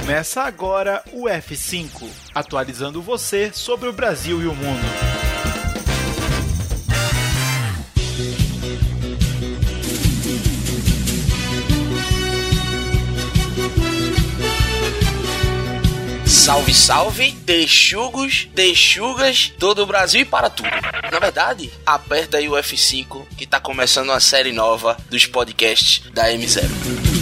Começa agora o F5, atualizando você sobre o Brasil e o mundo. Salve, salve, texugos, texugas, todo o Brasil e para tudo. Na verdade, aperta aí o F5 que tá começando uma série nova dos podcasts da M0.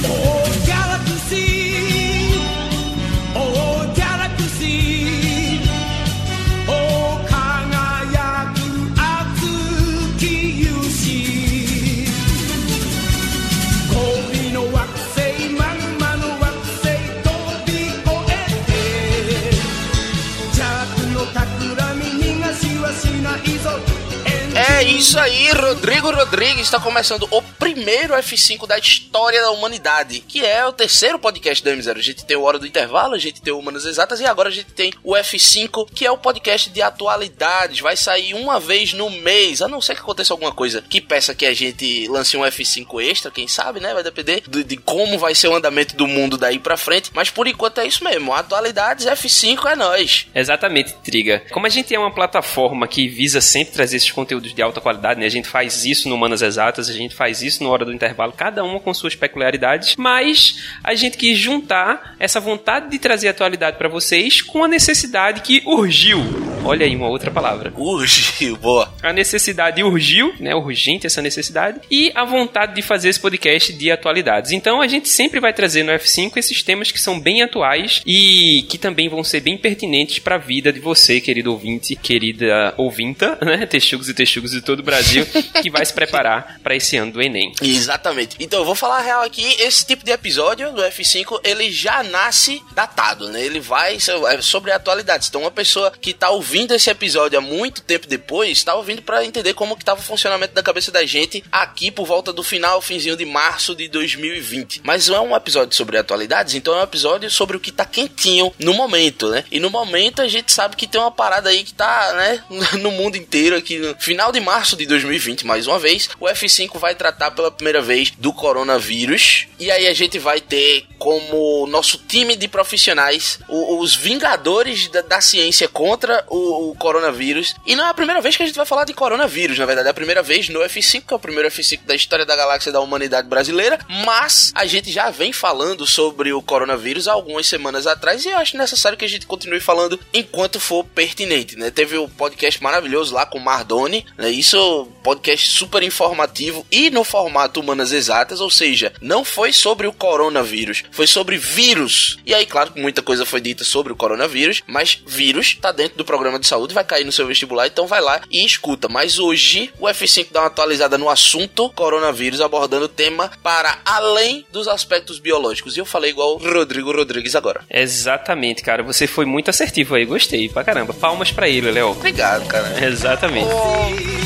Isso aí, Rodrigo Rodrigues está começando o primeiro F5 da história da humanidade, que é o terceiro podcast da M0. A gente tem o Hora do Intervalo, a gente tem o Humanas Exatas e agora a gente tem o F5, que é o podcast de atualidades. Vai sair uma vez no mês, a não ser que aconteça alguma coisa que peça que a gente lance um F5 extra, quem sabe, né? Vai depender de, de como vai ser o andamento do mundo daí pra frente. Mas por enquanto é isso mesmo, atualidades F5 é nós. Exatamente, Triga. Como a gente é uma plataforma que visa sempre trazer esses conteúdos de alta qualidade, né? A gente faz isso no Manas Exatas, a gente faz isso no Hora do Intervalo, cada uma com suas peculiaridades, mas a gente quis juntar essa vontade de trazer atualidade para vocês com a necessidade que urgiu. Olha aí uma outra palavra. Urgiu, boa. A necessidade urgiu, né? Urgente essa necessidade. E a vontade de fazer esse podcast de atualidades. Então a gente sempre vai trazer no F5 esses temas que são bem atuais e que também vão ser bem pertinentes para a vida de você, querido ouvinte, querida ouvinta, né? Texugos e texugos de todo o Brasil, que vai se preparar para esse ano do Enem. Exatamente. Então eu vou falar a real aqui, esse tipo de episódio do F5, ele já nasce datado, né? Ele vai é sobre atualidades. Então uma pessoa que tá ouvindo esse episódio há muito tempo depois, tá ouvindo para entender como que tava o funcionamento da cabeça da gente aqui por volta do final, finzinho de março de 2020. Mas não é um episódio sobre atualidades, então é um episódio sobre o que tá quentinho no momento, né? E no momento a gente sabe que tem uma parada aí que tá, né, no mundo inteiro aqui no final de março de 2020, mais uma vez, o F5 vai tratar pela primeira vez do coronavírus. E aí a gente vai ter como nosso time de profissionais o- os vingadores da, da ciência contra o, o coronavírus. E não é a primeira vez que a gente vai falar de coronavírus, na verdade, é a primeira vez no F5, que é o primeiro F5 da história da galáxia da humanidade brasileira. Mas a gente já vem falando sobre o coronavírus há algumas semanas atrás e eu acho necessário que a gente continue falando enquanto for pertinente, né? Teve o podcast maravilhoso lá com o Mardoni, né? Isso, podcast super informativo e no formato Humanas Exatas, ou seja, não foi sobre o coronavírus, foi sobre vírus. E aí, claro que muita coisa foi dita sobre o coronavírus, mas vírus tá dentro do programa de saúde, vai cair no seu vestibular, então vai lá e escuta. Mas hoje o F5 dá uma atualizada no assunto coronavírus, abordando o tema para além dos aspectos biológicos. E eu falei igual o Rodrigo Rodrigues agora. Exatamente, cara. Você foi muito assertivo aí, gostei pra caramba. Palmas pra ele, Léo. Obrigado, cara. Exatamente. Oh,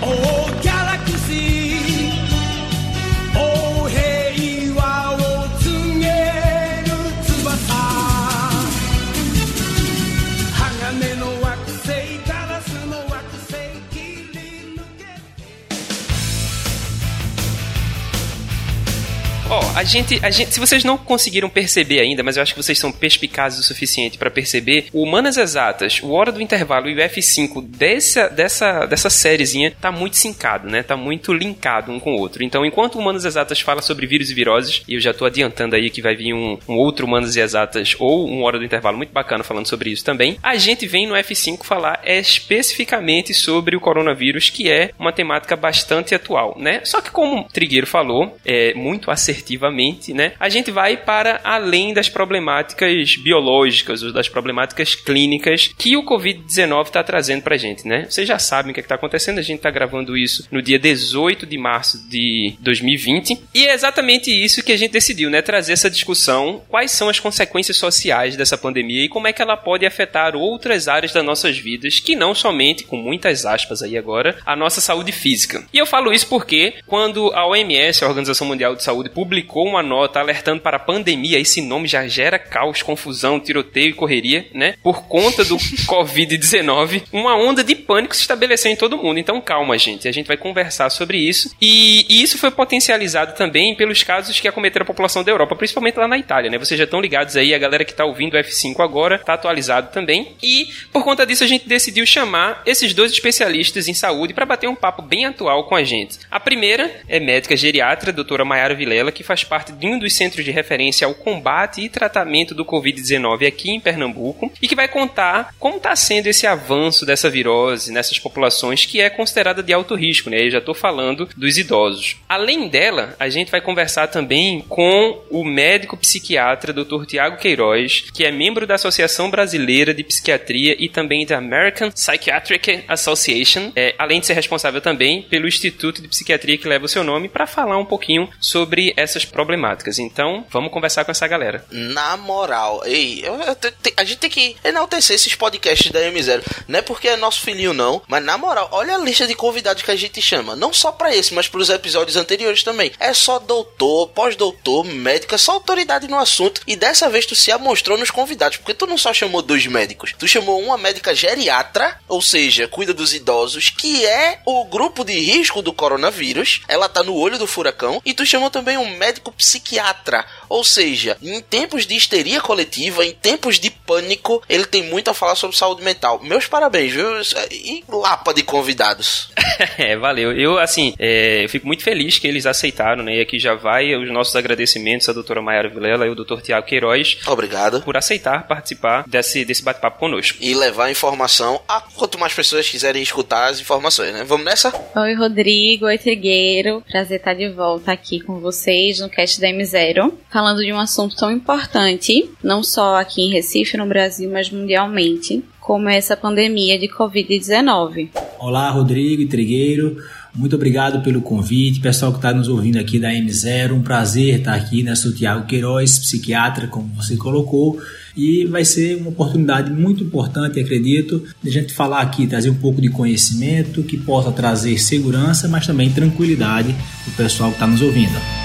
Oh, a gente, a gente, se vocês não conseguiram perceber ainda, mas eu acho que vocês são perspicazes o suficiente pra perceber, o Humanas Exatas, o Hora do Intervalo e o F5 dessa, dessa, dessa sériezinha tá muito sincado, né? Tá muito linkado um com o outro. Então, enquanto o Humanas Exatas fala sobre vírus e viroses, e eu já tô adiantando aí que vai vir um, um outro Humanas e Exatas ou um Hora do Intervalo muito bacana falando sobre isso também, a gente vem no F5 falar especificamente sobre o coronavírus, que é uma temática bastante atual, né? Só que como o Trigueiro falou, é muito né? A gente vai para além das problemáticas biológicas ou das problemáticas clínicas que o Covid-19 está trazendo pra gente, né? Vocês já sabem o que está acontecendo, a gente está gravando isso no dia 18 de março de 2020 e é exatamente isso que a gente decidiu, né? Trazer essa discussão, quais são as consequências sociais dessa pandemia e como é que ela pode afetar outras áreas das nossas vidas, que não somente, com muitas aspas aí agora, a nossa saúde física. E eu falo isso porque quando a OMS, a Organização Mundial de Saúde, publicou publicou uma nota alertando para a pandemia. Esse nome já gera caos, confusão, tiroteio e correria, né? Por conta do Covid-19, uma onda de pânico se estabeleceu em todo mundo. Então, calma, gente. A gente vai conversar sobre isso. E, e isso foi potencializado também pelos casos que acometeram a população da Europa, principalmente lá na Itália, né? Vocês já estão ligados aí, a galera que está ouvindo o F5 agora está atualizado também. E por conta disso, a gente decidiu chamar esses dois especialistas em saúde para bater um papo bem atual com a gente. A primeira é médica geriatra, doutora Mayara Vilela, que faz parte de um dos centros de referência ao combate e tratamento do Covid-19 aqui em Pernambuco e que vai contar como está sendo esse avanço dessa virose nessas populações que é considerada de alto risco, né? Eu já estou falando dos idosos. Além dela, a gente vai conversar também com o médico psiquiatra Dr. Tiago Queiroz, que é membro da Associação Brasileira de Psiquiatria e também da American Psychiatric Association, é, além de ser responsável também pelo Instituto de Psiquiatria que leva o seu nome, para falar um pouquinho sobre essas problemáticas. Então, vamos conversar com essa galera. Na moral, ei, eu- eu te- a gente tem que enaltecer esses podcasts da M0. Não é porque é nosso filhinho, não, mas na moral, olha a lista de convidados que a gente chama. Não só pra esse, mas pros episódios anteriores também. É só doutor, pós-doutor, médico, é só autoridade no assunto. E dessa vez tu se amostrou nos convidados, porque tu não só chamou dois médicos, tu chamou uma médica geriatra, ou seja, cuida dos idosos, que é o grupo de risco do coronavírus. Ela tá no olho do furacão. E tu chamou também um médico psiquiatra, ou seja, em tempos de histeria coletiva, em tempos de pânico, ele tem muito a falar sobre saúde mental. Meus parabéns, viu? E lapa de convidados. É, valeu. Eu, assim, é, eu fico muito feliz que eles aceitaram, né? E aqui já vai os nossos agradecimentos à doutora Mayara Vilela e ao doutor Tiago Queiroz Obrigado. por aceitar participar desse, desse bate-papo conosco. E levar a informação a quanto mais pessoas quiserem escutar as informações, né? Vamos nessa? Oi, Rodrigo. Oi, Trigueiro. Prazer estar de volta aqui com vocês no cast da M0, falando de um assunto tão importante, não só aqui em Recife, no Brasil, mas mundialmente, como essa pandemia de Covid-19. Olá, Rodrigo e Trigueiro. Muito obrigado pelo convite. Pessoal que está nos ouvindo aqui da M0, um prazer estar aqui, né? Sou Tiago Queiroz, psiquiatra, como você colocou. E vai ser uma oportunidade muito importante, acredito, de a gente falar aqui, trazer um pouco de conhecimento que possa trazer segurança, mas também tranquilidade para o pessoal que está nos ouvindo.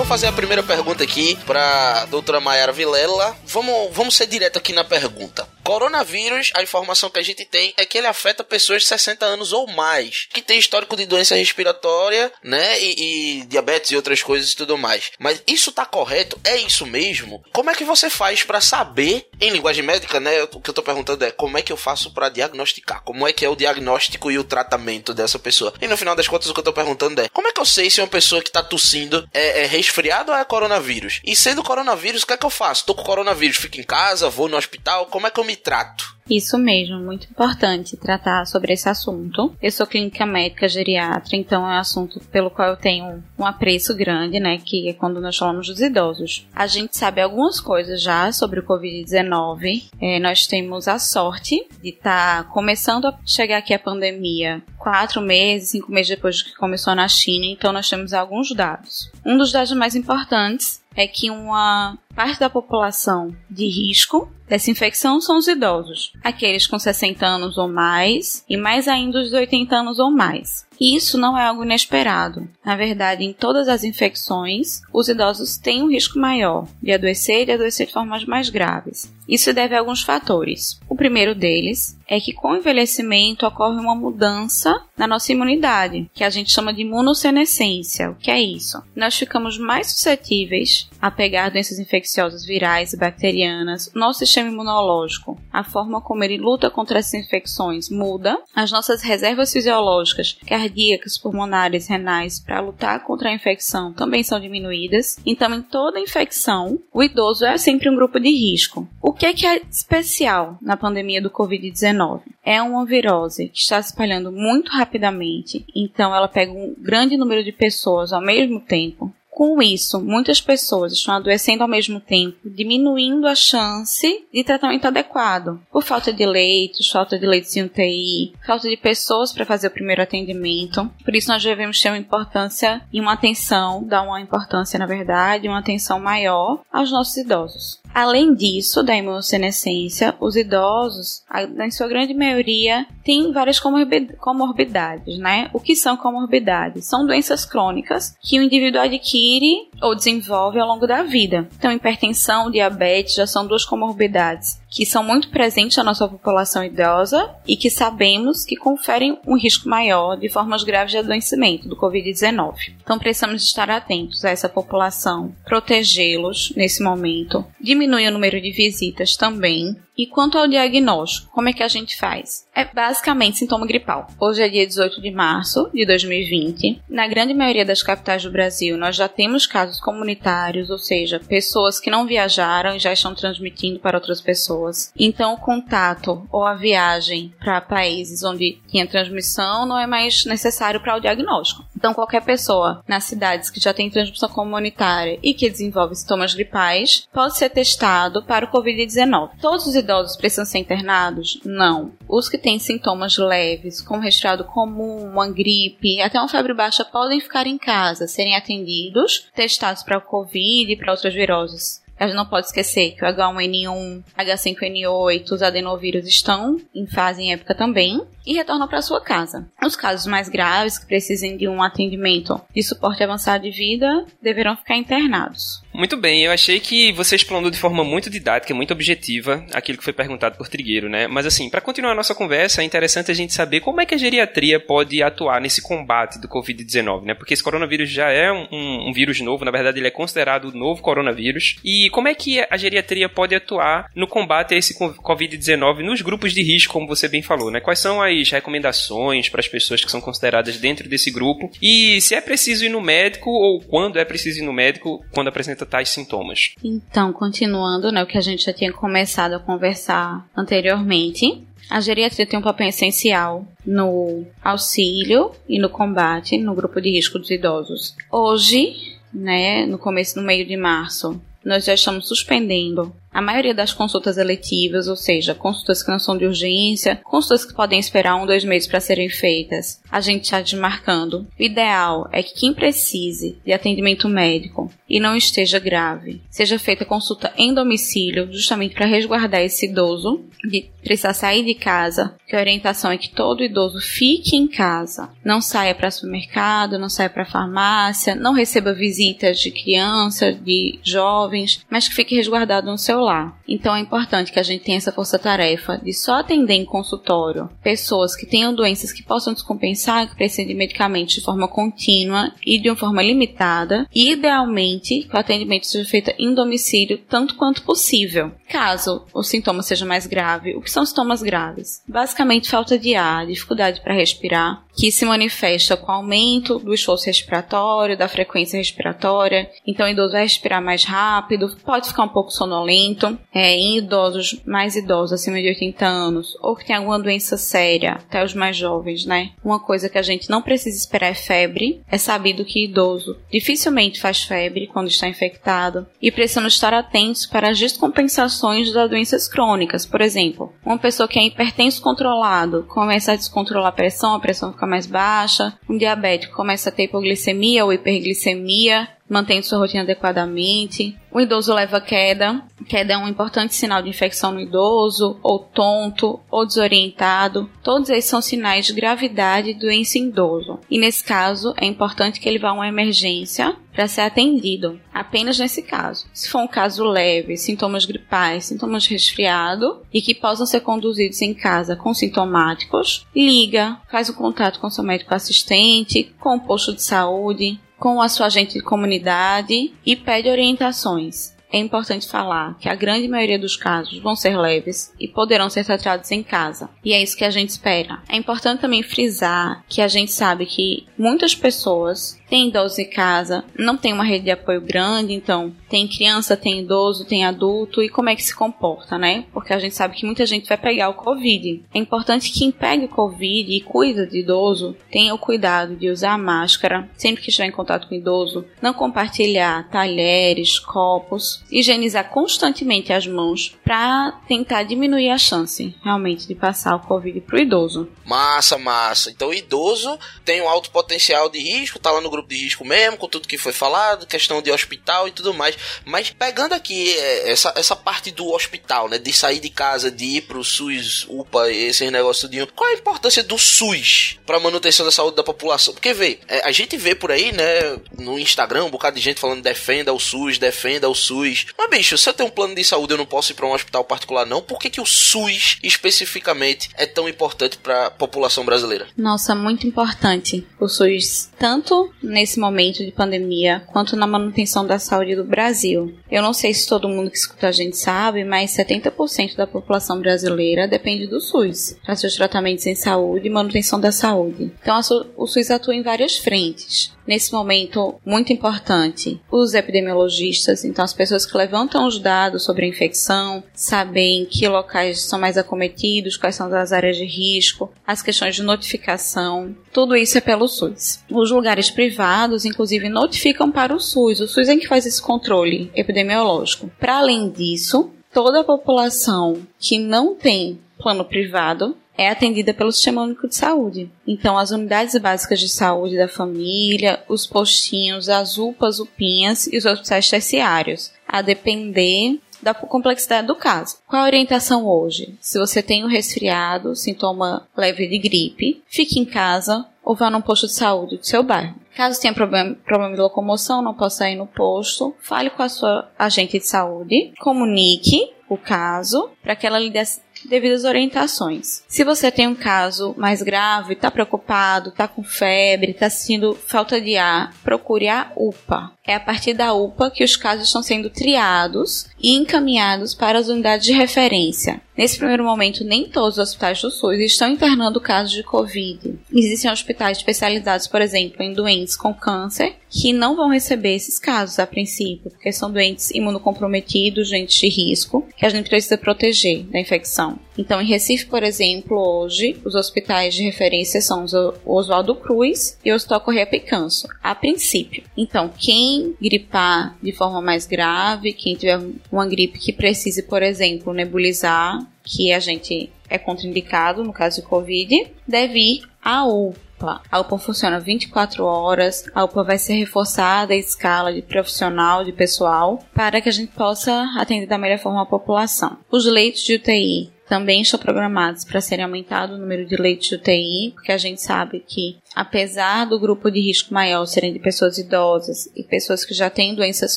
Vou fazer a primeira pergunta aqui pra doutora Mayara Vilela. Vamos, vamos ser direto aqui na pergunta. Coronavírus, a informação que a gente tem é que ele afeta pessoas de 60 anos ou mais, que tem histórico de doença respiratória, né, e, e diabetes e outras coisas e tudo mais. Mas isso tá correto? É isso mesmo? Como é que você faz pra saber, em linguagem médica, né, o que eu tô perguntando é como é que eu faço pra diagnosticar? Como é que é o diagnóstico e o tratamento dessa pessoa? E no final das contas o que eu tô perguntando é, como é que eu sei se uma pessoa que tá tossindo é, é resfriado ou é coronavírus? E sendo coronavírus, o que é que eu faço? Tô com coronavírus, fico em casa, vou no hospital, como é que eu me trato? Isso mesmo, muito importante tratar sobre esse assunto. Eu sou clínica médica geriatra, então é um assunto pelo qual eu tenho um apreço grande, né? Que é quando nós falamos dos idosos. A gente sabe algumas coisas já sobre o Covid-19. É, nós temos a sorte de estar começando a chegar aqui a pandemia quatro meses, cinco meses depois que começou na China, então nós temos alguns dados. Um dos dados mais importantes é que uma parte da população de risco dessa infecção são os idosos, aqueles com 60 anos ou mais, e mais ainda os de 80 anos ou mais. E isso não é algo inesperado. Na verdade, em todas as infecções, os idosos têm um risco maior de adoecer e de adoecer de formas mais graves. Isso deve a alguns fatores. O primeiro deles é que com o envelhecimento ocorre uma mudança na nossa imunidade, que a gente chama de imunossenescência. O que é isso? Nós ficamos mais suscetíveis a pegar doenças infecciosas virais e bacterianas. Nosso sistema imunológico, a forma como ele luta contra essas infecções muda. As nossas reservas fisiológicas, cardíacas, pulmonares, renais, para lutar contra a infecção também são diminuídas. Então, em toda infecção, o idoso é sempre um grupo de risco. O que é que é especial na pandemia do Covid-19? É uma virose que está se espalhando muito rapidamente, então ela pega um grande número de pessoas ao mesmo tempo. Com isso, muitas pessoas estão adoecendo ao mesmo tempo, diminuindo a chance de tratamento adequado, por falta de leitos, falta de leitos em UTI, falta de pessoas para fazer o primeiro atendimento. Por isso, nós devemos ter uma importância e uma atenção, dar uma importância, na verdade, uma atenção maior aos nossos idosos. Além disso, da imunossenescência, os idosos, na sua grande maioria, têm várias comorbi- comorbidades, né? O que são comorbidades? São doenças crônicas que o indivíduo adquire ou desenvolve ao longo da vida. Então, hipertensão, diabetes já são duas comorbidades que são muito presentes na nossa população idosa e que sabemos que conferem um risco maior de formas graves de adoecimento do Covid-19. Então precisamos estar atentos a essa população, protegê-los nesse momento, diminuir o número de visitas também. E quanto ao diagnóstico, como é que a gente faz? É basicamente sintoma gripal. Hoje é dia 18 de março de 2020. Na grande maioria das capitais do Brasil, nós já temos casos comunitários, ou seja, pessoas que não viajaram e já estão transmitindo para outras pessoas. Então, o contato ou a viagem para países onde tinha transmissão não é mais necessário para o diagnóstico. Então, qualquer pessoa nas cidades que já tem transmissão comunitária e que desenvolve sintomas gripais pode ser testado para o Covid-19. Todos os idosos precisam ser internados? Não. Os que têm sintomas leves, como resfriado comum, uma gripe, até uma febre baixa, podem ficar em casa, serem atendidos, testados para o Covid e para outras viroses. A gente não pode esquecer que o H1N1, H5N8, os adenovírus estão em fase em época também e retornam para sua casa. Os casos mais graves que precisem de um atendimento de suporte avançado de vida deverão ficar internados. Muito bem, eu achei que você explanou de forma muito didática, muito objetiva aquilo que foi perguntado por Trigueiro, né? Mas assim, para continuar a nossa conversa, é interessante a gente saber como é que a geriatria pode atuar nesse combate do Covid-19, né? Porque esse coronavírus já é um, um- vírus novo, na verdade ele é considerado o novo coronavírus. E como é que a geriatria pode atuar no combate a esse co- Covid-19 nos grupos de risco, como você bem falou, né? Quais são as recomendações para as pessoas que são consideradas dentro desse grupo? E se é preciso ir no médico ou quando é preciso ir no médico quando apresenta tais sintomas? Então, continuando, né, o que a gente já tinha começado a conversar anteriormente, a geriatria tem um papel essencial no auxílio e no combate no grupo de risco dos idosos. Hoje, né, no começo, no meio de março, nós já estamos suspendendo a maioria das consultas eletivas, ou seja, consultas que não são de urgência, consultas que podem esperar um, dois meses para serem feitas, a gente está desmarcando. O ideal é que quem precise de atendimento médico e não esteja grave, seja feita consulta em domicílio, justamente para resguardar esse idoso de precisar sair de casa, que a orientação é que todo idoso fique em casa, não saia para supermercado, não saia para farmácia, não receba visitas de crianças, de jovens, mas que fique resguardado no seu Então é importante que a gente tenha essa força-tarefa de só atender em consultório pessoas que tenham doenças que possam descompensar, que precisem de medicamentos de forma contínua e de uma forma limitada, e idealmente que o atendimento seja feito em domicílio tanto quanto possível. Caso o sintoma seja mais grave, o que são sintomas graves? Basicamente falta de ar, dificuldade para respirar, que se manifesta com aumento do esforço respiratório, da frequência respiratória. Então, o idoso vai respirar mais rápido, pode ficar um pouco sonolento. É, em idosos mais idosos, acima de 80 anos, ou que tem alguma doença séria, até os mais jovens, né? Uma coisa que a gente não precisa esperar é febre. É sabido que idoso dificilmente faz febre quando está infectado. E precisamos estar atentos para as descompensações das doenças crônicas. Por exemplo, uma pessoa que é hipertenso controlado começa a descontrolar a pressão, a pressão fica mais baixa. Um diabético começa a ter hipoglicemia ou hiperglicemia, mantendo sua rotina adequadamente. O idoso leva queda. Queda é um importante sinal de infecção no idoso, ou tonto, ou desorientado. Todos esses são sinais de gravidade de doença em idoso. E nesse caso, é importante que ele vá a uma emergência para ser atendido. Apenas nesse caso. Se for um caso leve, sintomas gripais, sintomas de resfriado e que possam ser conduzidos em casa com sintomáticos, liga, faz o contato com seu médico assistente, com o posto de saúde, com a sua agente de comunidade e pede orientações. É importante falar que a grande maioria dos casos vão ser leves e poderão ser tratados em casa. E é isso que a gente espera. É importante também frisar que a gente sabe que muitas pessoas têm idosos em casa, não tem uma rede de apoio grande, então tem criança, tem idoso, tem adulto e como é que se comporta, né? Porque a gente sabe que muita gente vai pegar o Covid. É importante que quem pegue o Covid e cuida de idoso tenha o cuidado de usar máscara sempre que estiver em contato com idoso, não compartilhar talheres, copos higienizar constantemente as mãos para tentar diminuir a chance realmente de passar o Covid pro idoso. Massa, massa. Então idoso tem um alto potencial de risco, tá lá no grupo de risco mesmo, com tudo que foi falado, questão de hospital e tudo mais. Mas pegando aqui é, essa, essa parte do hospital, né? De sair de casa, de ir pro SUS, UPA, esses negócios de qual é a importância do SUS para manutenção da saúde da população? Porque vê, é, a gente vê por aí, né, no Instagram, um bocado de gente falando defenda o SUS, defenda o SUS. Mas bicho, se eu tenho um plano de saúde, eu não posso ir para um hospital particular não. Por que que o SUS especificamente é tão importante para população brasileira? Nossa, muito importante o SUS, tanto nesse momento de pandemia quanto na manutenção da saúde do Brasil. Eu não sei se todo mundo que escuta a gente sabe, mas 70% da população brasileira depende do SUS para seus tratamentos em saúde e manutenção da saúde. Então, o SUS atua em várias frentes nesse momento muito importante. Os epidemiologistas, então as pessoas que levantam os dados sobre a infecção, sabem que locais são mais acometidos, quais são as áreas de risco, as questões de notificação, tudo isso é pelo SUS. Os lugares privados, inclusive, notificam para o SUS. O SUS é que faz esse controle epidemiológico. Para além disso, toda a população que não tem plano privado é atendida pelo Sistema Único de Saúde. Então, as unidades básicas de saúde da família, os postinhos, as UPAs, UPinhas e os hospitais terciários, a depender da complexidade do caso. Qual a orientação hoje? Se você tem um resfriado, sintoma leve de gripe, fique em casa ou vá num posto de saúde do seu bairro. Caso tenha problema, problema de locomoção, não possa ir no posto, fale com a sua agente de saúde, comunique o caso para que ela lhe dê devidas orientações. Se você tem um caso mais grave, está preocupado, está com febre, está sentindo falta de ar, procure a UPA. É a partir da UPA que os casos estão sendo triados e encaminhados para as unidades de referência. Nesse primeiro momento, nem todos os hospitais do SUS estão internando casos de Covid. Existem hospitais especializados, por exemplo, em doentes com câncer, que não vão receber esses casos a princípio, porque são doentes imunocomprometidos, doentes de risco, que a gente precisa proteger da infecção. Então, em Recife, por exemplo, hoje, os hospitais de referência são o Oswaldo Cruz e o Hospital Correia Picanso, a princípio. Então, quem gripar de forma mais grave, quem tiver uma gripe que precise, por exemplo, nebulizar, que a gente é contraindicado no caso de Covid, deve ir à UPA. A UPA funciona 24 horas, a UPA vai ser reforçada a escala de profissional, de pessoal, para que a gente possa atender da melhor forma a população. Os leitos de UTI também estão programados para serem aumentado o número de leitos de UTI, porque a gente sabe que, apesar do grupo de risco maior serem de pessoas idosas e pessoas que já têm doenças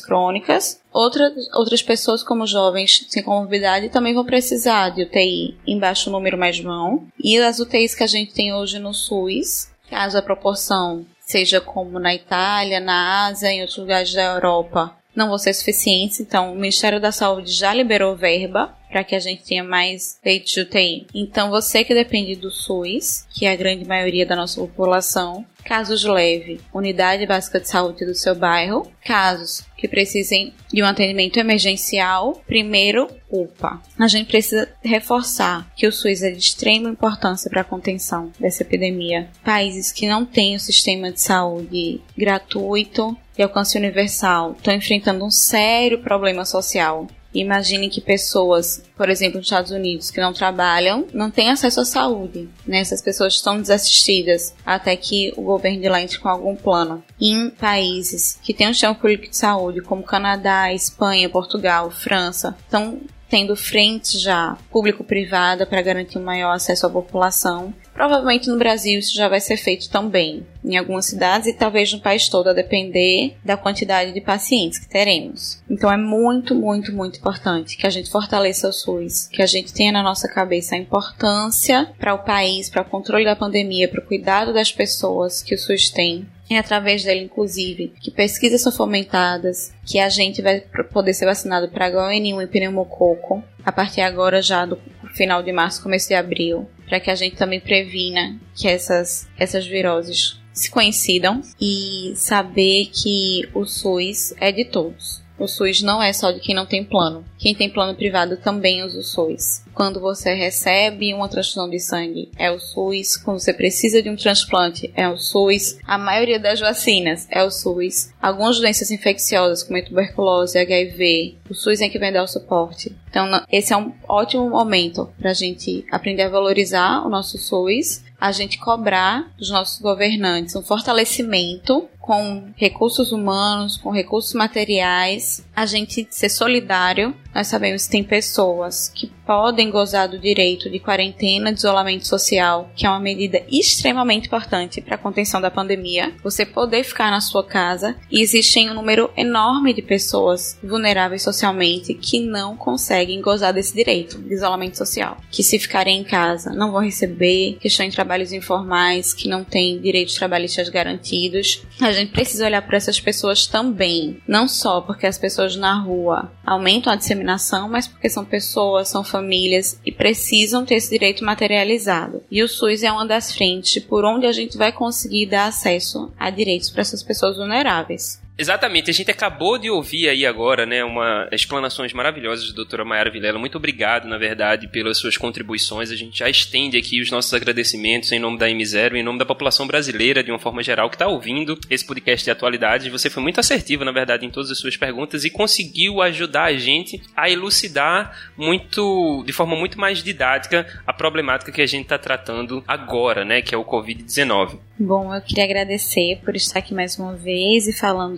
crônicas, outras, outras pessoas, como jovens sem comorbidade, também vão precisar de UTI em baixo número mais vão. E as UTIs que a gente tem hoje no SUS, caso a proporção seja como na Itália, na Ásia, em outros lugares da Europa, não vão ser suficientes, então o Ministério da Saúde já liberou verba para que a gente tenha mais leitos de UTI. Então, você que depende do SUS, que é a grande maioria da nossa população, casos leves, unidade básica de saúde do seu bairro, casos que precisem de um atendimento emergencial, primeiro UPA. A gente precisa reforçar que o SUS é de extrema importância para a contenção dessa epidemia. Países que não têm o sistema de saúde gratuito e alcance universal estão enfrentando um sério problema social Imagine que pessoas, por exemplo, nos Estados Unidos, que não trabalham, não têm acesso à saúde. Né? Essas pessoas estão desassistidas até que o governo de lá entre com algum plano. Em países que têm um sistema público de saúde, como Canadá, Espanha, Portugal, França, estão tendo frente já público-privada para garantir um maior acesso à população. Provavelmente no Brasil isso já vai ser feito também, em algumas cidades e talvez no país todo, a depender da quantidade de pacientes que teremos. Então é muito, muito, muito importante que a gente fortaleça o SUS, que a gente tenha na nossa cabeça a importância para o país, para o controle da pandemia, para o cuidado das pessoas que o SUS tem, é através dele, inclusive, que pesquisas são fomentadas, que a gente vai poder ser vacinado para H1N1 e pneumococo a partir agora já do final de março, começo de abril, para que a gente também previna que essas, essas viroses se coincidam e saber que o SUS é de todos. O SUS não é só de quem não tem plano. Quem tem plano privado também usa o SUS. Quando você recebe uma transfusão de sangue, é o SUS. Quando você precisa de um transplante, é o SUS. A maioria das vacinas é o SUS. Algumas doenças infecciosas, como tuberculose, HIV, o SUS é que vai dar o suporte. Então, esse é um ótimo momento para a gente aprender a valorizar o nosso SUS a gente cobrar dos nossos governantes um fortalecimento com recursos humanos, com recursos materiais, a gente ser solidário. Nós sabemos que tem pessoas que podem gozar do direito de quarentena, de isolamento social, que é uma medida extremamente importante para a contenção da pandemia. Você poder ficar na sua casa e existem um número enorme de pessoas vulneráveis socialmente que não conseguem gozar desse direito de isolamento social, que se ficarem em casa não vão receber, que estão em trabalhos informais, que não têm direitos trabalhistas garantidos. A gente precisa olhar para essas pessoas também, não só porque as pessoas na rua aumentam a disseminação, mas porque são pessoas, são famílias e precisam ter esse direito materializado. E o SUS é uma das frentes por onde a gente vai conseguir dar acesso a direitos para essas pessoas vulneráveis. Exatamente, a gente acabou de ouvir aí agora, né, uma explanações maravilhosas da doutora Mayara Vilela. Muito obrigado, na verdade, pelas suas contribuições. A gente já estende aqui os nossos agradecimentos em nome da M0, em nome da população brasileira, de uma forma geral, que está ouvindo esse podcast de atualidades. Você foi muito assertiva, na verdade, em todas as suas perguntas e conseguiu ajudar a gente a elucidar muito, de forma muito mais didática, a problemática que a gente está tratando agora, né, que é o Covid-19. Bom, eu queria agradecer por estar aqui mais uma vez e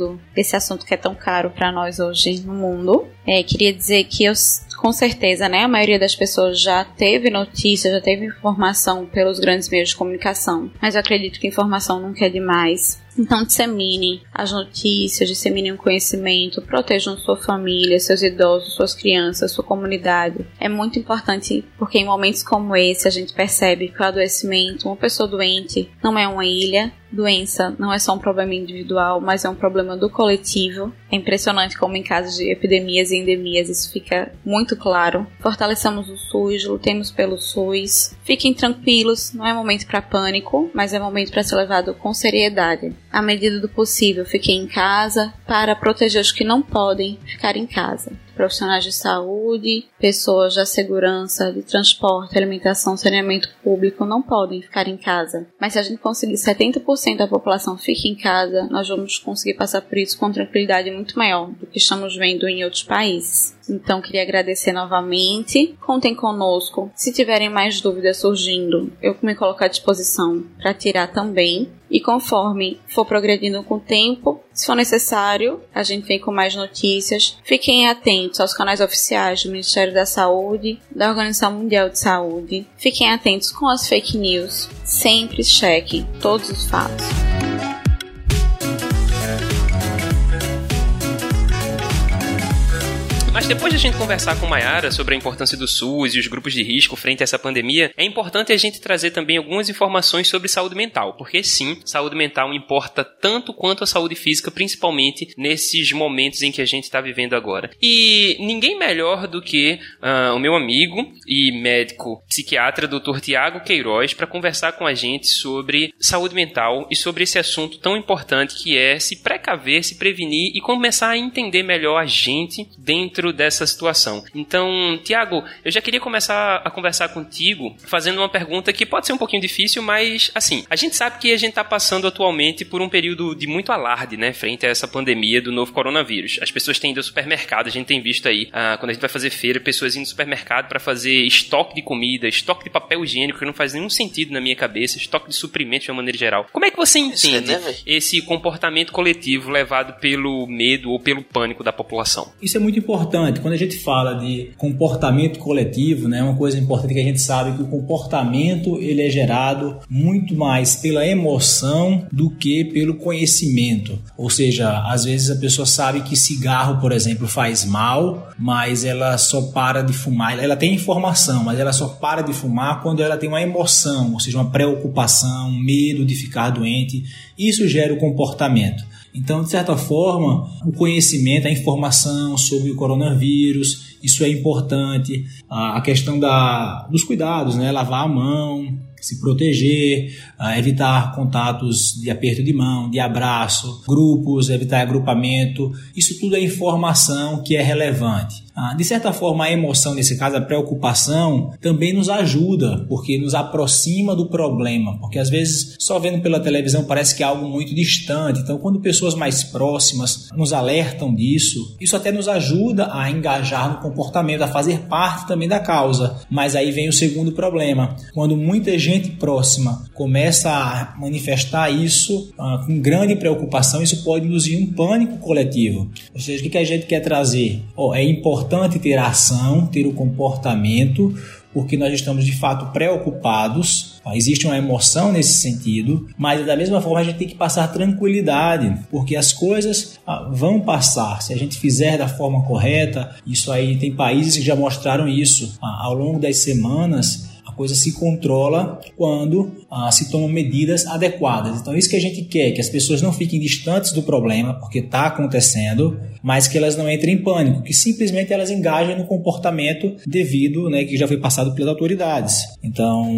falando desse assunto que é tão caro para nós hoje no mundo. É, queria dizer que eu, com certeza, né, a maioria das pessoas já teve notícia, já teve informação pelos grandes meios de comunicação, mas eu acredito que informação nunca é demais. Então dissemine as notícias, dissemine o conhecimento, protejam sua família, seus idosos, suas crianças, sua comunidade. É muito importante porque em momentos como esse a gente percebe que o adoecimento, uma pessoa doente, não é uma ilha, doença não é só um problema individual, mas é um problema do coletivo. É impressionante como em casos de epidemias e endemias isso fica muito claro. Fortaleçamos o SUS, lutemos pelo SUS. Fiquem tranquilos, não é momento para pânico, mas é momento para ser levado com seriedade. À medida do possível, fiquem em casa para proteger os que não podem ficar em casa profissionais de saúde, pessoas da segurança, de transporte, alimentação, saneamento público não podem ficar em casa. Mas se a gente conseguir 70% da população fique em casa, nós vamos conseguir passar por isso com tranquilidade muito maior do que estamos vendo em outros países. Então, queria agradecer novamente. Contem conosco. Se tiverem mais dúvidas surgindo, eu me coloco à disposição para tirar também. E conforme for progredindo com o tempo, se for necessário, a gente vem com mais notícias. Fiquem atentos aos canais oficiais do Ministério da Saúde, da Organização Mundial de Saúde. Fiquem atentos com as fake news. Sempre chequem todos os fatos. Mas depois de a gente conversar com Mayara sobre a importância do SUS e os grupos de risco frente a essa pandemia, é importante a gente trazer também algumas informações sobre saúde mental, porque sim, saúde mental importa tanto quanto a saúde física, principalmente nesses momentos em que a gente está vivendo agora. E ninguém melhor do que uh, o meu amigo e médico psiquiatra, Dr. Tiago Queiroz, para conversar com a gente sobre saúde mental e sobre esse assunto tão importante que é se precaver, se prevenir e começar a entender melhor a gente dentro dessa situação. Então, Tiago, eu já queria começar a conversar contigo fazendo uma pergunta que pode ser um pouquinho difícil, mas assim, a gente sabe que a gente está passando atualmente por um período de muito alarde, né, frente a essa pandemia do novo coronavírus. As pessoas têm ido ao supermercado, a gente tem visto aí, ah, quando a gente vai fazer feira, pessoas indo ao supermercado para fazer estoque de comida, estoque de papel higiênico, que não faz nenhum sentido na minha cabeça, estoque de suprimentos de uma maneira geral. Como é que você entende né, esse comportamento coletivo levado pelo medo ou pelo pânico da população? Isso é muito importante. Quando a gente fala de comportamento coletivo, né, uma coisa importante que a gente sabe que o comportamento ele é gerado muito mais pela emoção do que pelo conhecimento. Ou seja, às vezes a pessoa sabe que cigarro, por exemplo, faz mal, mas ela só para de fumar. Ela tem informação, mas ela só para de fumar quando ela tem uma emoção, ou seja, uma preocupação, um medo de ficar doente. Isso gera o comportamento. Então, de certa forma, o conhecimento, a informação sobre o coronavírus, isso é importante. A questão da, dos cuidados, né? lavar a mão, se proteger, evitar contatos de aperto de mão, de abraço, grupos, evitar agrupamento. Isso tudo é informação que é relevante. Ah, de certa forma, a emoção, nesse caso, a preocupação, também nos ajuda, porque nos aproxima do problema. Porque às vezes, só vendo pela televisão, parece que é algo muito distante. Então, quando pessoas mais próximas nos alertam disso, isso até nos ajuda a engajar no comportamento, a fazer parte também da causa. Mas aí vem o segundo problema. Quando muita gente próxima começa a manifestar isso ah, com grande preocupação, isso pode induzir um pânico coletivo. Ou seja, o que a gente quer trazer? Oh, é importante importante ter a ação, ter o comportamento, porque nós estamos de fato preocupados. Existe uma emoção nesse sentido, mas da mesma forma a gente tem que passar tranquilidade, porque as coisas ah, vão passar se a gente fizer da forma correta. Isso aí tem países que já mostraram isso ah, ao longo das semanas coisa se controla quando ah, se tomam medidas adequadas. Então, isso que a gente quer, que as pessoas não fiquem distantes do problema, porque está acontecendo, mas que elas não entrem em pânico, que simplesmente elas engajem no comportamento devido, né, que já foi passado pelas autoridades. Então,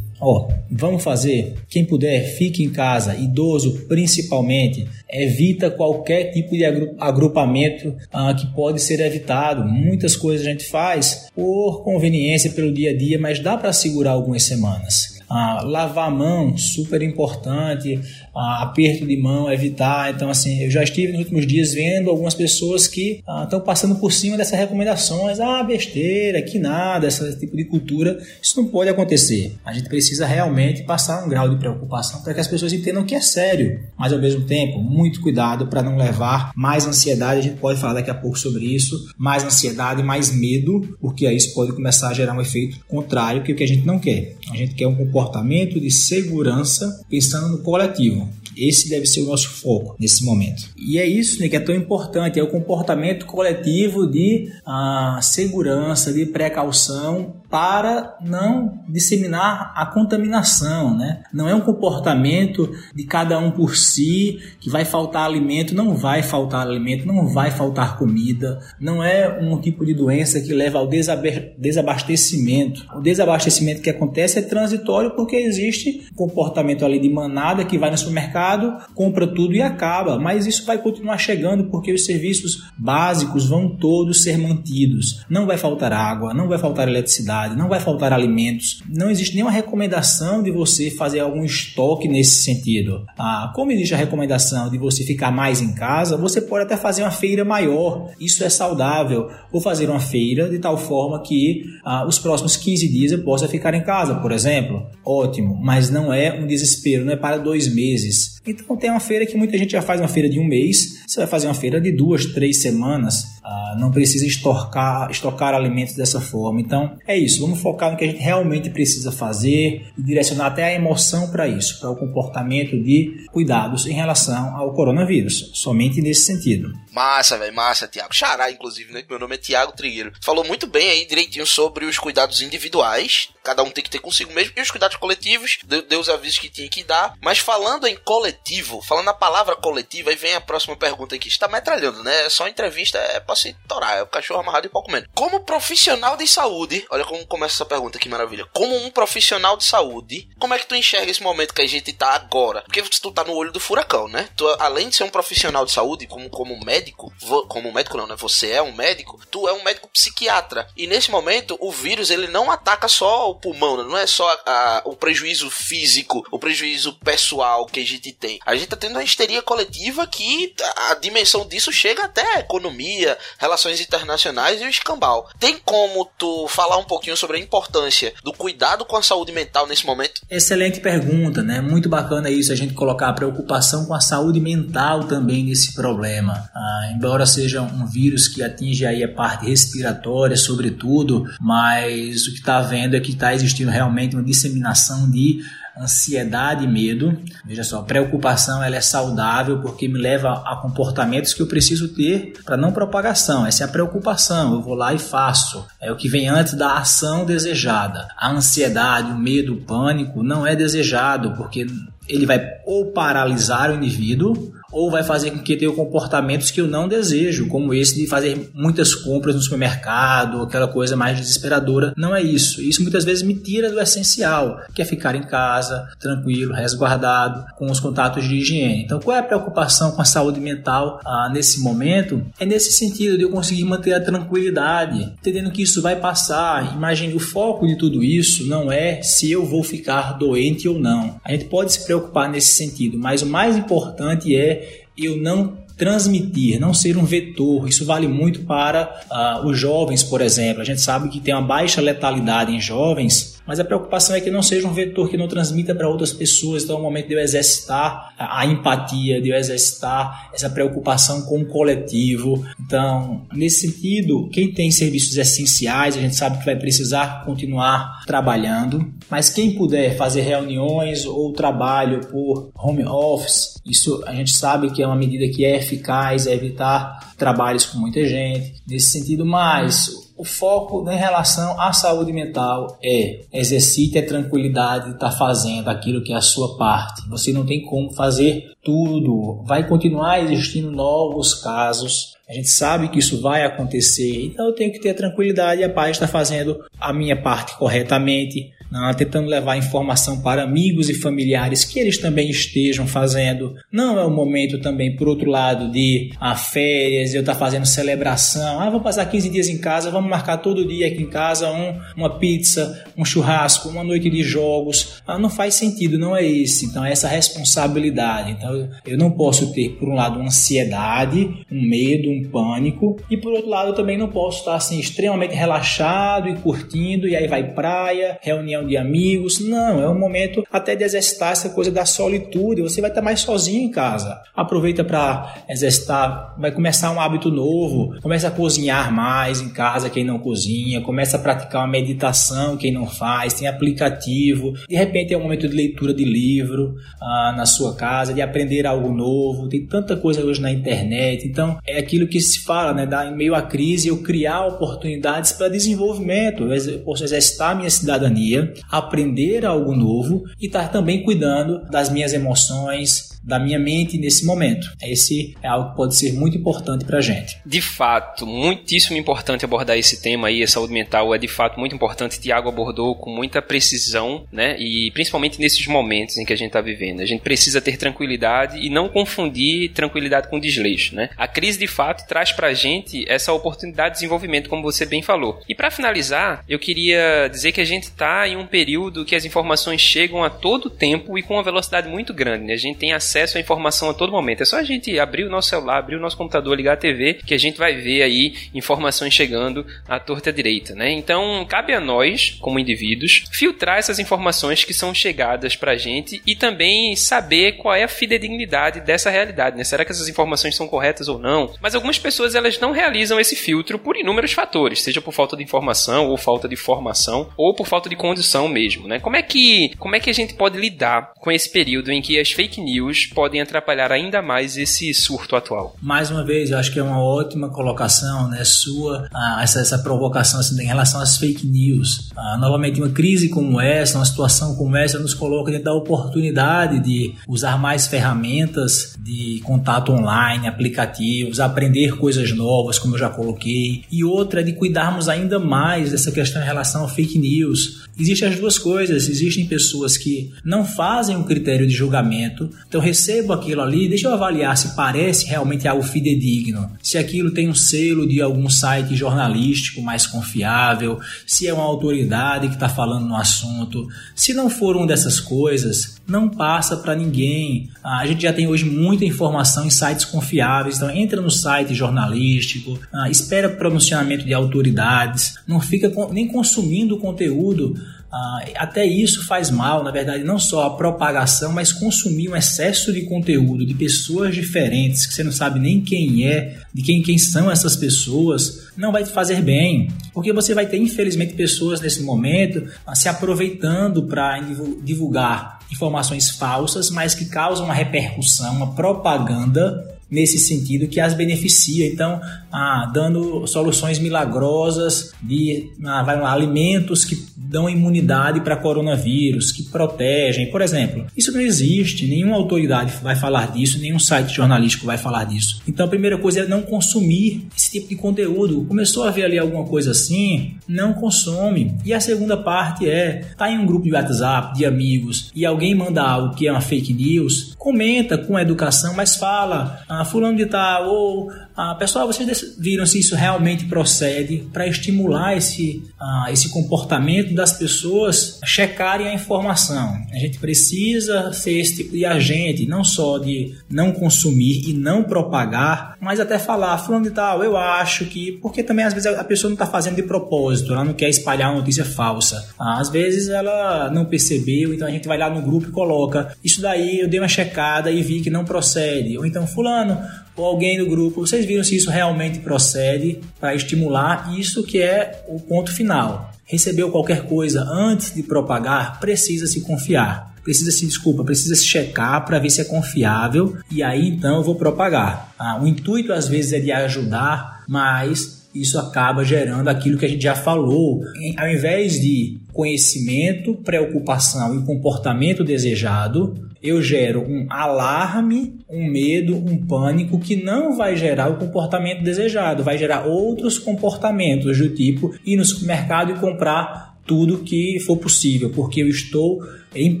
Ó, vamos fazer. Quem puder, fique em casa, idoso principalmente. Evita qualquer tipo de agrupamento ah, que pode ser evitado. Muitas coisas a gente faz por conveniência pelo dia a dia, mas dá para segurar algumas semanas. Ah, lavar a mão, super importante, ah, aperto de mão, evitar. Então, assim, eu já estive nos últimos dias vendo algumas pessoas que ah, estão passando por cima dessas recomendações. Ah, besteira, que nada, esse tipo de cultura. Isso não pode acontecer. A gente precisa realmente passar um grau de preocupação para que as pessoas entendam que é sério, mas ao mesmo tempo, muito cuidado para não levar mais ansiedade. A gente pode falar daqui a pouco sobre isso. Mais ansiedade, mais medo, porque aí isso pode começar a gerar um efeito contrário, que é o que a gente não quer. A gente quer um comportamento comportamento de segurança pensando no coletivo. Esse deve ser o nosso foco nesse momento. E é isso né, que é tão importante, é o comportamento coletivo de ah, segurança, de precaução para não disseminar a contaminação, né? Não é um comportamento de cada um por si, que vai faltar alimento, não vai faltar alimento, não vai faltar comida, não é um tipo de doença que leva ao desabastecimento. O desabastecimento que acontece é transitório porque existe comportamento ali de manada que vai no supermercado, compra tudo e acaba, mas isso vai continuar chegando porque os serviços básicos vão todos ser mantidos. Não vai faltar água, não vai faltar eletricidade, não vai faltar alimentos. Não existe nenhuma recomendação de você fazer algum estoque nesse sentido. Ah, como existe a recomendação de você ficar mais em casa, você pode até fazer uma feira maior. Isso é saudável. Ou fazer uma feira de tal forma que ah, os próximos 15 dias eu possa ficar em casa, por exemplo. Ótimo, mas não é um desespero, não é para dois meses. Então tem uma feira que muita gente já faz uma feira de um mês, você vai fazer uma feira de duas, três semanas. Ah, não precisa estocar, estocar alimentos dessa forma. Então é isso, vamos focar no que a gente realmente precisa fazer e direcionar até a emoção para isso, para o comportamento de cuidados em relação ao coronavírus, somente nesse sentido. Massa, velho, massa, Tiago. Xará, inclusive, né? Meu nome é Tiago Trigueiro. Falou muito bem aí direitinho sobre os cuidados individuais, cada um tem que ter consigo mesmo, e os cuidados coletivos, deu, deu os avisos que tinha que dar. Mas falando em coletivo, falando na palavra coletiva, aí vem a próxima pergunta aqui. Está metralhando, né? É só entrevista, é pra se torar, é o cachorro amarrado e pouco menos. Como profissional de saúde, olha como começa essa pergunta, que maravilha. Como um profissional de saúde, como é que tu enxerga esse momento que a gente tá agora? Porque tu tá no olho do furacão, né? Tu, além de ser um profissional de saúde, como, como médico, como médico não, né? Você é um médico, tu é um médico psiquiatra. E nesse momento, o vírus, ele não ataca só o pulmão, né? não é só a, a, o prejuízo físico, o prejuízo pessoal que a gente tem. A gente tá tendo uma histeria coletiva que a, a dimensão disso chega até economia, relações internacionais e o escambau. Tem como tu falar um pouquinho sobre a importância do cuidado com a saúde mental nesse momento? Excelente pergunta, né? Muito bacana isso, a gente colocar a preocupação com a saúde mental também nesse problema. Ah, embora seja um vírus que atinge aí a parte respiratória, sobretudo, mas o que está vendo é que está existindo realmente uma disseminação de ansiedade e medo. Veja só, preocupação ela é saudável porque me leva a comportamentos que eu preciso ter para não propagação. Essa é a preocupação. Eu vou lá e faço. É o que vem antes da ação desejada. A ansiedade, o medo, o pânico não é desejado porque ele vai ou paralisar o indivíduo ou vai fazer com que tenha comportamentos que eu não desejo, como esse de fazer muitas compras no supermercado, aquela coisa mais desesperadora. Não é isso. Isso muitas vezes me tira do essencial, que é ficar em casa, tranquilo, resguardado, com os contatos de higiene. Então, qual é a preocupação com a saúde mental ah, nesse momento? É nesse sentido de eu conseguir manter a tranquilidade, entendendo que isso vai passar. Imagine, o foco de tudo isso não é se eu vou ficar doente ou não. A gente pode se preocupar nesse sentido, mas o mais importante é eu não transmitir, não ser um vetor. Isso vale muito para uh, os jovens, por exemplo. A gente sabe que tem uma baixa letalidade em jovens, mas a preocupação é que não seja um vetor que não transmita para outras pessoas. Então é o momento de eu exercitar a empatia, de eu exercitar essa preocupação com o coletivo. Então, nesse sentido, quem tem serviços essenciais, a gente sabe que vai precisar continuar trabalhando, mas quem puder fazer reuniões ou trabalho por home office, isso a gente sabe que é uma medida que é eficaz, é evitar trabalhos com muita gente. Nesse sentido, mas o foco em relação à saúde mental é exercite a tranquilidade de estar tá fazendo aquilo que é a sua parte. Você não tem como fazer tudo. Vai continuar existindo novos casos. A gente sabe que isso vai acontecer. Então eu tenho que ter a tranquilidade e a paz de estar fazendo a minha parte corretamente, tentando levar informação para amigos e familiares que eles também estejam fazendo. Não é o momento também, por outro lado, de ah, férias, eu estar tá fazendo celebração. Ah, vou passar 15 dias em casa, vamos marcar todo dia aqui em casa um, uma pizza, um churrasco, uma noite de jogos. Ah, não faz sentido, não é esse. Então, é essa responsabilidade. Então, eu não posso ter, por um lado, uma ansiedade, um medo, um pânico, e por outro lado, também não posso estar assim extremamente relaxado e curtindo, e aí vai praia, reunião reunião de amigos. Não, é um momento até de exercitar essa coisa da solitude. Você vai estar mais sozinho em casa. Aproveita para exercitar, vai começar um hábito novo. Começa a cozinhar mais em casa, quem não cozinha. Começa a praticar uma meditação, quem não faz. Tem aplicativo. De repente é um momento de leitura de livro ah, na sua casa, de aprender algo novo. Tem tanta coisa hoje na internet. Então é aquilo que se fala, né? Da, em meio à crise, eu criar oportunidades para desenvolvimento. Eu posso exercitar minha cidadania aprender algo novo e estar também cuidando das minhas emoções, da minha mente nesse momento. Esse é algo que pode ser muito importante para a gente. De fato, muitíssimo importante abordar esse tema aí, a saúde mental é de fato muito importante. Tiago abordou com muita precisão, né? E principalmente nesses momentos em que a gente está vivendo. A gente precisa ter tranquilidade e não confundir tranquilidade com desleixo, né? A crise de fato traz para a gente essa oportunidade de desenvolvimento, como você bem falou. E para finalizar, eu queria dizer que a gente está em um período que as informações chegam a todo tempo e com uma velocidade muito grande. Né? A gente tem acesso acesso à informação a todo momento. É só a gente abrir o nosso celular, abrir o nosso computador, ligar a TV, que a gente vai ver aí informações chegando à torta direita, né? Então, cabe a nós, como indivíduos, filtrar essas informações que são chegadas pra gente e também saber qual é a fidedignidade dessa realidade, né? Será que essas informações são corretas ou não? Mas algumas pessoas, elas não realizam esse filtro por inúmeros fatores, seja por falta de informação ou falta de formação ou por falta de condição mesmo, né? Como é que, como é que a gente pode lidar com esse período em que as fake news podem atrapalhar ainda mais esse surto atual. Mais uma vez, eu acho que é uma ótima colocação, né, sua, ah, essa, essa provocação assim, em relação às fake news. Ah, novamente, uma crise como essa, uma situação como essa, nos coloca dentro da oportunidade de usar mais ferramentas de contato online, aplicativos, aprender coisas novas, como eu já coloquei. E outra é de cuidarmos ainda mais dessa questão em relação a fake news. Existem as duas coisas. Existem pessoas que não fazem um critério de julgamento, então recebo aquilo ali, deixa eu avaliar se parece realmente algo fidedigno, se aquilo tem um selo de algum site jornalístico mais confiável, se é uma autoridade que está falando no assunto. Se não for uma dessas coisas, não passa para ninguém. Ah, a gente já tem hoje muita informação em sites confiáveis, então entra no site jornalístico, ah, espera pronunciamento de autoridades, não fica nem consumindo o conteúdo ah, até isso faz mal, na verdade, não só a propagação, mas consumir um excesso de conteúdo de pessoas diferentes que você não sabe nem quem é, de quem, quem são essas pessoas, não vai te fazer bem. Porque você vai ter, infelizmente, pessoas nesse momento ah, se aproveitando para divulgar informações falsas, mas que causam uma repercussão, uma propaganda nesse sentido que as beneficia. Então, ah, dando soluções milagrosas de ah, alimentos que dão imunidade para coronavírus, que protegem. Por exemplo, isso não existe, nenhuma autoridade vai falar disso, nenhum site jornalístico vai falar disso. Então a primeira coisa é não consumir esse tipo de conteúdo. Começou a ver ali alguma coisa assim, não consome. E a segunda parte é, tá em um grupo de WhatsApp, de amigos, e alguém manda algo que é uma fake news, comenta com educação, mas fala, ah, fulano de tal, ou ah, pessoal, vocês viram se isso realmente procede para estimular esse, ah, esse comportamento das pessoas checarem a informação. A gente precisa ser esse tipo de agente, não só de não consumir e não propagar, mas até falar, fulano de tal, eu acho que. Porque também às vezes a pessoa não está fazendo de propósito, ela não quer espalhar uma notícia falsa. Ah, às vezes ela não percebeu, então a gente vai lá no grupo e coloca. Isso daí eu dei uma checada e vi que não procede. Ou então, fulano, ou alguém do grupo, vocês viram se isso realmente procede para estimular isso que é o ponto final. Recebeu qualquer coisa antes de propagar, precisa se confiar. Precisa se, desculpa, precisa se checar para ver se é confiável e aí então eu vou propagar. Ah, o intuito às vezes é de ajudar, mas isso acaba gerando aquilo que a gente já falou. Ao invés de conhecimento, preocupação e comportamento desejado, eu gero um alarme, um medo, um pânico que não vai gerar o comportamento desejado, vai gerar outros comportamentos do tipo ir no supermercado e comprar tudo que for possível, porque eu estou em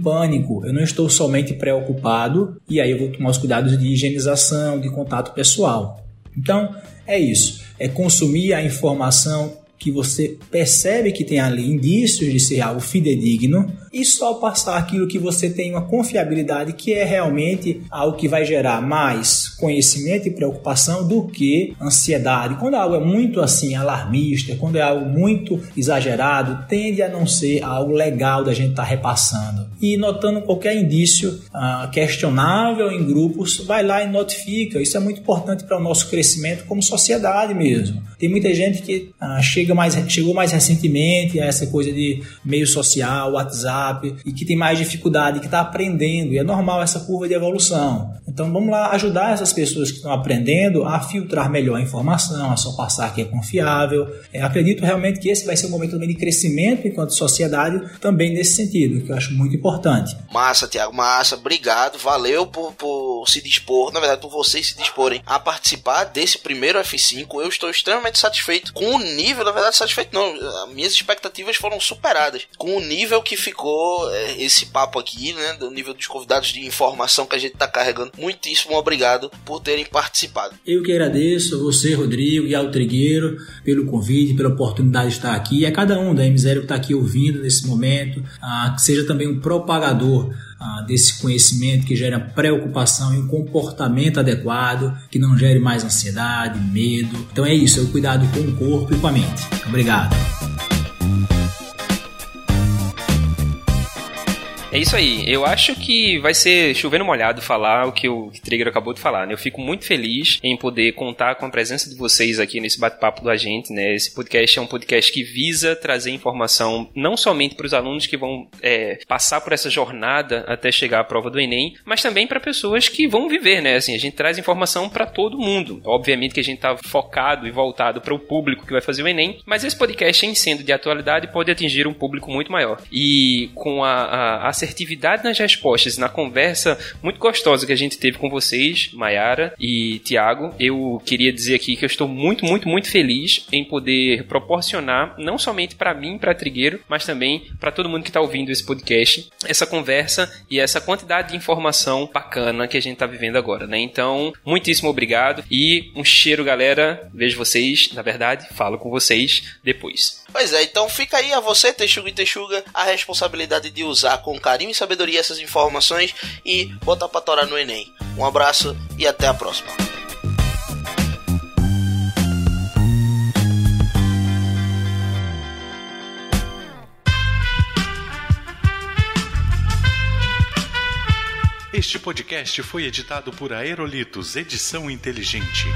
pânico, eu não estou somente preocupado e aí eu vou tomar os cuidados de higienização, de contato pessoal. Então, é isso, é consumir a informação que você percebe que tem ali indícios de ser algo fidedigno e só passar aquilo que você tem uma confiabilidade que é realmente algo que vai gerar mais conhecimento e preocupação do que ansiedade. Quando algo é muito assim alarmista, quando é algo muito exagerado, tende a não ser algo legal da gente estar tá repassando. E notando qualquer indício ah, questionável em grupos, vai lá e notifica. Isso é muito importante para o nosso crescimento como sociedade mesmo. Tem muita gente que ah, chega chega mais, chegou mais recentemente a essa coisa de meio social, WhatsApp, e que tem mais dificuldade, que está aprendendo, e é normal essa curva de evolução. Então vamos lá ajudar essas pessoas que estão aprendendo a filtrar melhor a informação, a só passar que é confiável. É, acredito realmente que esse vai ser um momento também de crescimento enquanto sociedade, também nesse sentido, que eu acho muito importante. Massa, Tiago, massa, obrigado, valeu por, por se dispor, na verdade, por vocês se disporem a participar desse primeiro F5. Eu estou extremamente satisfeito com o nível, na verdade, satisfeito não. Minhas expectativas foram superadas. Com o nível que ficou é, esse papo aqui, né? Do nível dos convidados de informação que a gente tá carregando. Muitíssimo obrigado por terem participado. Eu que agradeço a você, Rodrigo, e ao Trigueiro, pelo convite, pela oportunidade de estar aqui. E a cada um da M0 que está aqui ouvindo nesse momento, ah, que seja também um propagador ah, desse conhecimento que gera preocupação e um comportamento adequado, que não gere mais ansiedade, medo. Então é isso, é o cuidado com o corpo e com a mente. Obrigado. É isso aí. Eu acho que vai ser chovendo molhado falar o que o Trigger acabou de falar, né? Eu fico muito feliz em poder contar com a presença de vocês aqui nesse bate-papo do agente, né? Esse podcast é um podcast que visa trazer informação não somente para os alunos que vão é, passar por essa jornada até chegar à prova do Enem, mas também para pessoas que vão viver, né? Assim, a gente traz informação para todo mundo. Obviamente que a gente está focado e voltado para o público que vai fazer o Enem, mas esse podcast, em sendo de atualidade, pode atingir um público muito maior. E com a, a, a assertividade nas respostas, na conversa muito gostosa que a gente teve com vocês, Mayara e Tiago, eu queria dizer aqui que eu estou muito, muito, muito feliz em poder proporcionar, não somente para mim, para Trigueiro, mas também para todo mundo que está ouvindo esse podcast, essa conversa e essa quantidade de informação bacana que a gente está vivendo agora, né? Então, muitíssimo obrigado e um cheiro, galera. Vejo vocês, na verdade, falo com vocês depois. Pois é, então fica aí a você, Texuga e Texuga, a responsabilidade de usar com carinho e sabedoria essas informações e botar pra torar no Enem. Um abraço e até a próxima. Este podcast foi editado por Aerolitos Edição Inteligente.